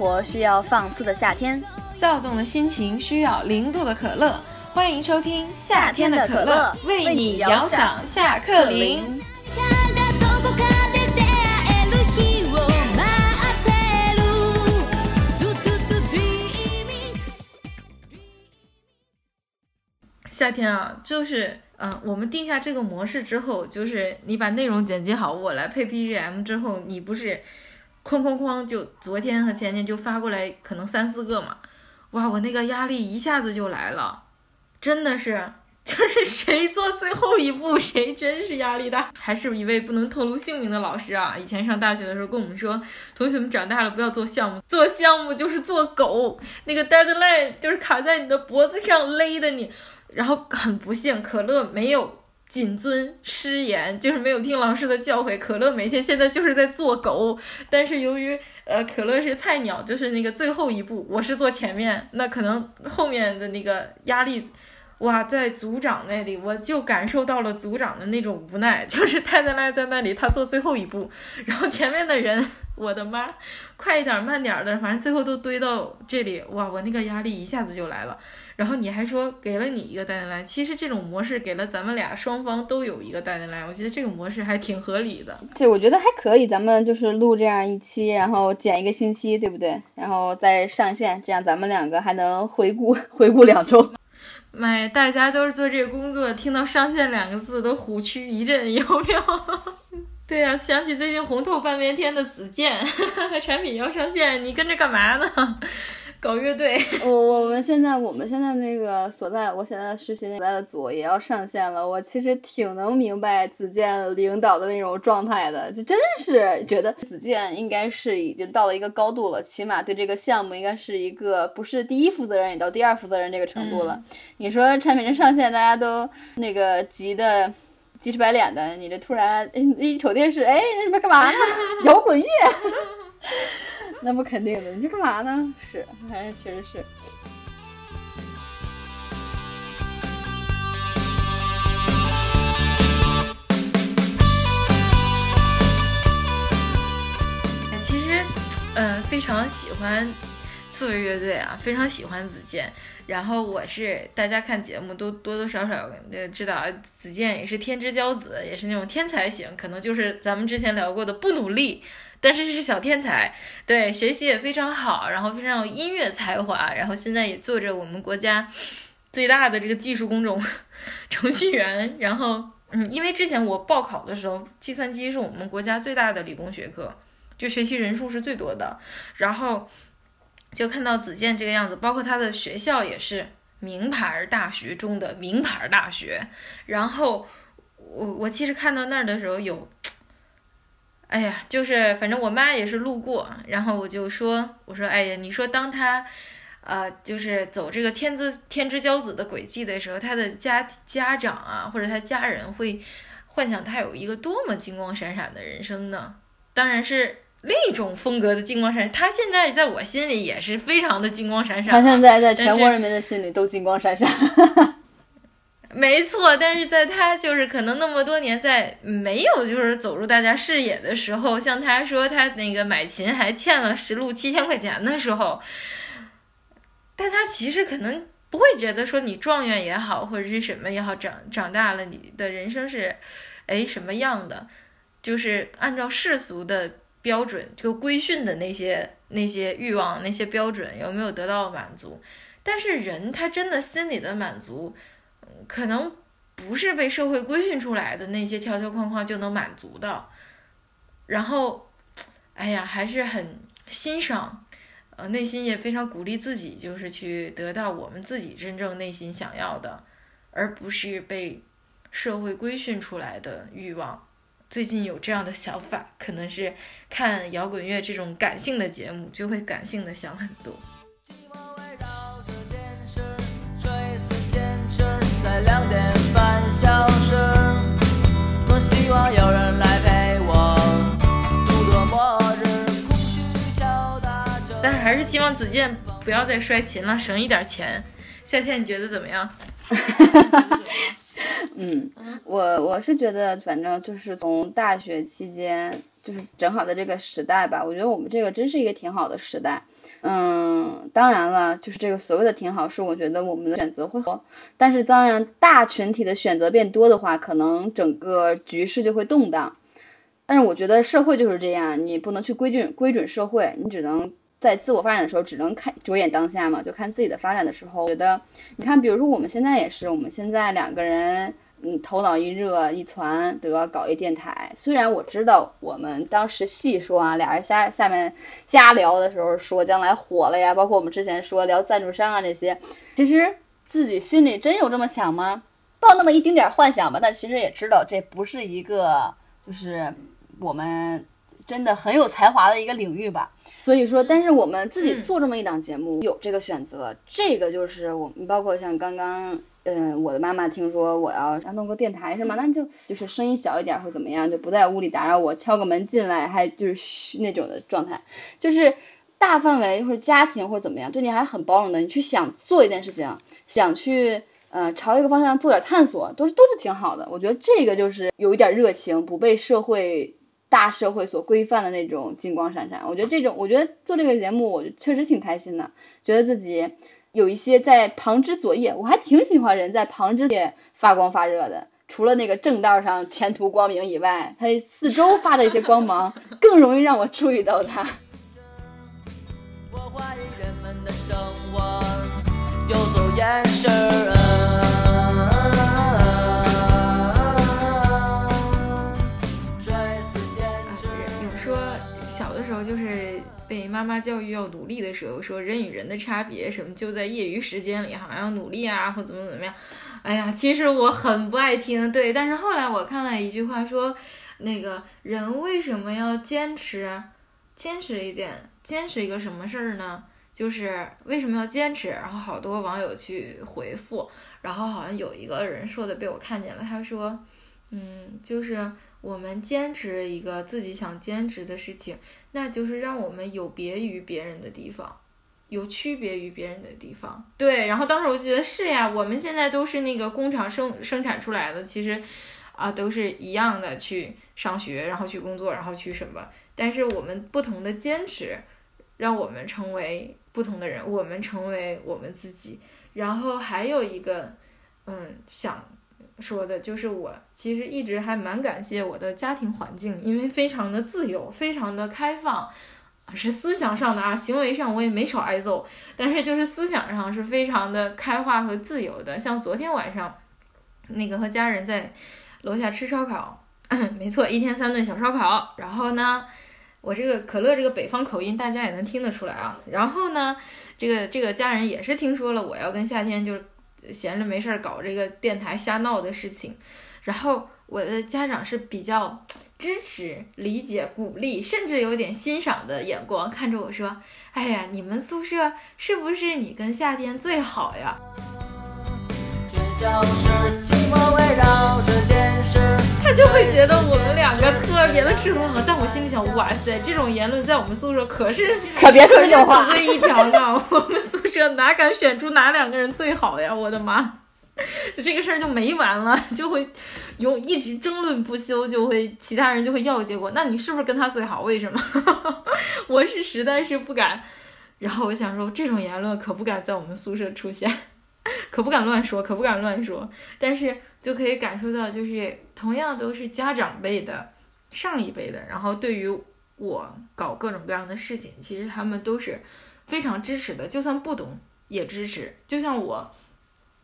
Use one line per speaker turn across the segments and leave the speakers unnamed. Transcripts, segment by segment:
活需要放肆的夏天，
躁动的心情需要零度的可乐。欢迎收听
夏天的可乐，
为你遥想下课铃。夏天啊，就是嗯，我们定下这个模式之后，就是你把内容剪辑好，我来配 BGM 之后，你不是哐哐哐就昨天和前天就发过来，可能三四个嘛，哇，我那个压力一下子就来了，真的是，就是谁做最后一步，谁真是压力大。还是一位不能透露姓名的老师啊，以前上大学的时候跟我们说，同学们长大了不要做项目，做项目就是做狗，那个 deadline 就是卡在你的脖子上勒的你。然后很不幸，可乐没有谨遵师言，就是没有听老师的教诲。可乐每天现在就是在做狗，但是由于呃可乐是菜鸟，就是那个最后一步，我是坐前面，那可能后面的那个压力，哇，在组长那里我就感受到了组长的那种无奈，就是太太赖在那里，他做最后一步，然后前面的人，我的妈，快一点慢点的，反正最后都堆到这里，哇，我那个压力一下子就来了。然后你还说给了你一个带进来，其实这种模式给了咱们俩双方都有一个带进来，我觉得这个模式还挺合理的。
对，我觉得还可以，咱们就是录这样一期，然后剪一个星期，对不对？然后再上线，这样咱们两个还能回顾 回顾两周。
妈，大家都是做这个工作，听到上线两个字都虎躯一震，有没有？对呀，想起最近红透半边天的子健 产品要上线，你跟着干嘛呢？搞乐队，
我我们现在我们现在那个所在，我现在实习所在的组也要上线了。我其实挺能明白子健领导的那种状态的，就真是觉得子健应该是已经到了一个高度了，起码对这个项目应该是一个不是第一负责人也到第二负责人这个程度了。你说产品上线，大家都那个急的急赤白脸的，你这突然一瞅电视，哎，那里边干嘛呢？摇滚乐。那不肯定的，你这干嘛呢？是，反正确实是。
其实，嗯，非常喜欢刺猬乐队啊，非常喜欢子健。然后我是大家看节目都多多少少知道，子健也是天之骄子，也是那种天才型，可能就是咱们之前聊过的不努力。但是是小天才，对学习也非常好，然后非常有音乐才华，然后现在也做着我们国家最大的这个技术工种 程序员。然后，嗯，因为之前我报考的时候，计算机是我们国家最大的理工学科，就学习人数是最多的。然后就看到子健这个样子，包括他的学校也是名牌大学中的名牌大学。然后我我其实看到那儿的时候有。哎呀，就是反正我妈也是路过，然后我就说，我说，哎呀，你说当他，呃，就是走这个天之天之骄子的轨迹的时候，他的家家长啊，或者他家人会幻想他有一个多么金光闪闪的人生呢？当然是另一种风格的金光闪闪。他现在在我心里也是非常的金光闪闪。
他现在在全国人民的心里都金光闪闪。
没错，但是在他就是可能那么多年在没有就是走入大家视野的时候，像他说他那个买琴还欠了十路七千块钱的时候，但他其实可能不会觉得说你状元也好或者是什么也好，长长大了你的人生是，哎什么样的，就是按照世俗的标准就规训的那些那些欲望那些标准有没有得到满足？但是人他真的心里的满足。可能不是被社会规训出来的那些条条框框就能满足的，然后，哎呀，还是很欣赏，呃，内心也非常鼓励自己，就是去得到我们自己真正内心想要的，而不是被社会规训出来的欲望。最近有这样的想法，可能是看摇滚乐这种感性的节目，就会感性的想很多。两点半消失。多希望有人来陪我度过末日。空虚敲打着。但是还是希望子健不要再摔琴了，省一点钱。夏天你觉得怎么样？
嗯，我我是觉得，反正就是从大学期间。就是正好在这个时代吧，我觉得我们这个真是一个挺好的时代。嗯，当然了，就是这个所谓的挺好，是我觉得我们的选择会多，但是当然大群体的选择变多的话，可能整个局势就会动荡。但是我觉得社会就是这样，你不能去规准规准社会，你只能在自我发展的时候只能看着眼当下嘛，就看自己的发展的时候。觉得你看，比如说我们现在也是，我们现在两个人。嗯，头脑一热一传，得搞一电台。虽然我知道我们当时细说啊，俩人下下面加聊的时候说将来火了呀，包括我们之前说聊赞助商啊这些，其实自己心里真有这么想吗？抱那么一丁点幻想吧，但其实也知道这不是一个就是我们真的很有才华的一个领域吧。所以说，但是我们自己做这么一档节目，有这个选择，这个就是我们包括像刚刚。嗯，我的妈妈听说我要要弄个电台是吗？那就就是声音小一点或怎么样，就不在屋里打扰我，敲个门进来，还就是那种的状态，就是大范围或者家庭或者怎么样，对你还是很包容的。你去想做一件事情，想去呃朝一个方向做点探索，都是都是挺好的。我觉得这个就是有一点热情，不被社会大社会所规范的那种金光闪闪。我觉得这种，我觉得做这个节目，我确实挺开心的，觉得自己。有一些在旁支作业，我还挺喜欢人在旁枝叶发光发热的。除了那个正道上前途光明以外，他四周发的一些光芒，更容易让我注意到他。
有被妈妈教育要努力的时候，说人与人的差别什么就在业余时间里好像，要努力啊或怎么怎么样。哎呀，其实我很不爱听，对。但是后来我看了一句话说，那个人为什么要坚持，坚持一点，坚持一个什么事儿呢？就是为什么要坚持？然后好多网友去回复，然后好像有一个人说的被我看见了，他说，嗯，就是。我们坚持一个自己想坚持的事情，那就是让我们有别于别人的地方，有区别于别人的地方。对，然后当时我就觉得是呀，我们现在都是那个工厂生生产出来的，其实啊都是一样的，去上学，然后去工作，然后去什么。但是我们不同的坚持，让我们成为不同的人，我们成为我们自己。然后还有一个，嗯，想。说的就是我，其实一直还蛮感谢我的家庭环境，因为非常的自由，非常的开放，是思想上的啊，行为上我也没少挨揍，但是就是思想上是非常的开化和自由的。像昨天晚上，那个和家人在楼下吃烧烤，没错，一天三顿小烧烤。然后呢，我这个可乐这个北方口音大家也能听得出来啊。然后呢，这个这个家人也是听说了我要跟夏天就。闲着没事儿搞这个电台瞎闹的事情，然后我的家长是比较支持、理解、鼓励，甚至有点欣赏的眼光看着我说：“哎呀，你们宿舍是不是你跟夏天最好呀？”觉得我们两个特别的赤裸裸，但我心里想，哇塞，这种言论在我们宿舍可是
可别说这种话，
死罪一条呢。我们宿舍哪敢选出哪两个人最好呀？我的妈，就这个事儿就没完了，就会有一直争论不休，就会其他人就会要结果。那你是不是跟他最好？为什么？我是实在是不敢。然后我想说，这种言论可不敢在我们宿舍出现。可不敢乱说，可不敢乱说，但是就可以感受到，就是同样都是家长辈的、上一辈的，然后对于我搞各种各样的事情，其实他们都是非常支持的，就算不懂也支持。就像我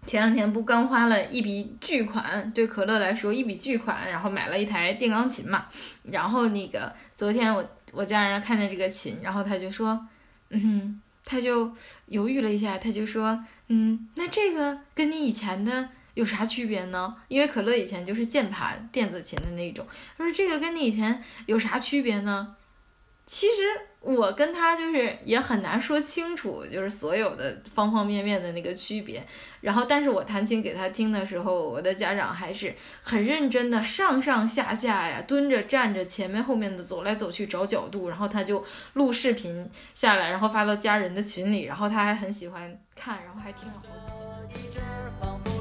前两天不刚花了一笔巨款，对可乐来说一笔巨款，然后买了一台电钢琴嘛，然后那个昨天我我家人看见这个琴，然后他就说，嗯哼。他就犹豫了一下，他就说：“嗯，那这个跟你以前的有啥区别呢？因为可乐以前就是键盘电子琴的那种。他说这个跟你以前有啥区别呢？其实。”我跟他就是也很难说清楚，就是所有的方方面面的那个区别。然后，但是我弹琴给他听的时候，我的家长还是很认真的，上上下下呀，蹲着站着，前面后面的走来走去找角度，然后他就录视频下来，然后发到家人的群里，然后他还很喜欢看，然后还听了好几遍。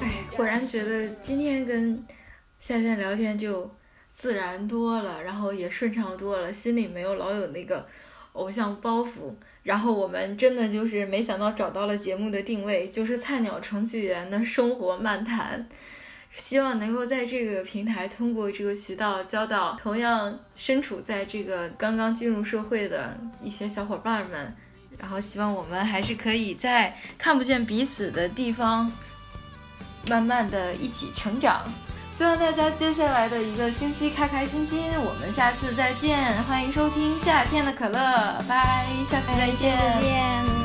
哎。果然觉得今天跟夏天聊天就自然多了，然后也顺畅多了，心里没有老有那个偶像包袱。然后我们真的就是没想到找到了节目的定位，就是菜鸟程序员的生活漫谈。希望能够在这个平台通过这个渠道交到同样身处在这个刚刚进入社会的一些小伙伴们。然后希望我们还是可以在看不见彼此的地方，慢慢的一起成长。希望大家接下来的一个星期开开心心。我们下次再见，欢迎收听夏天的可乐，拜，下次再见。
再见。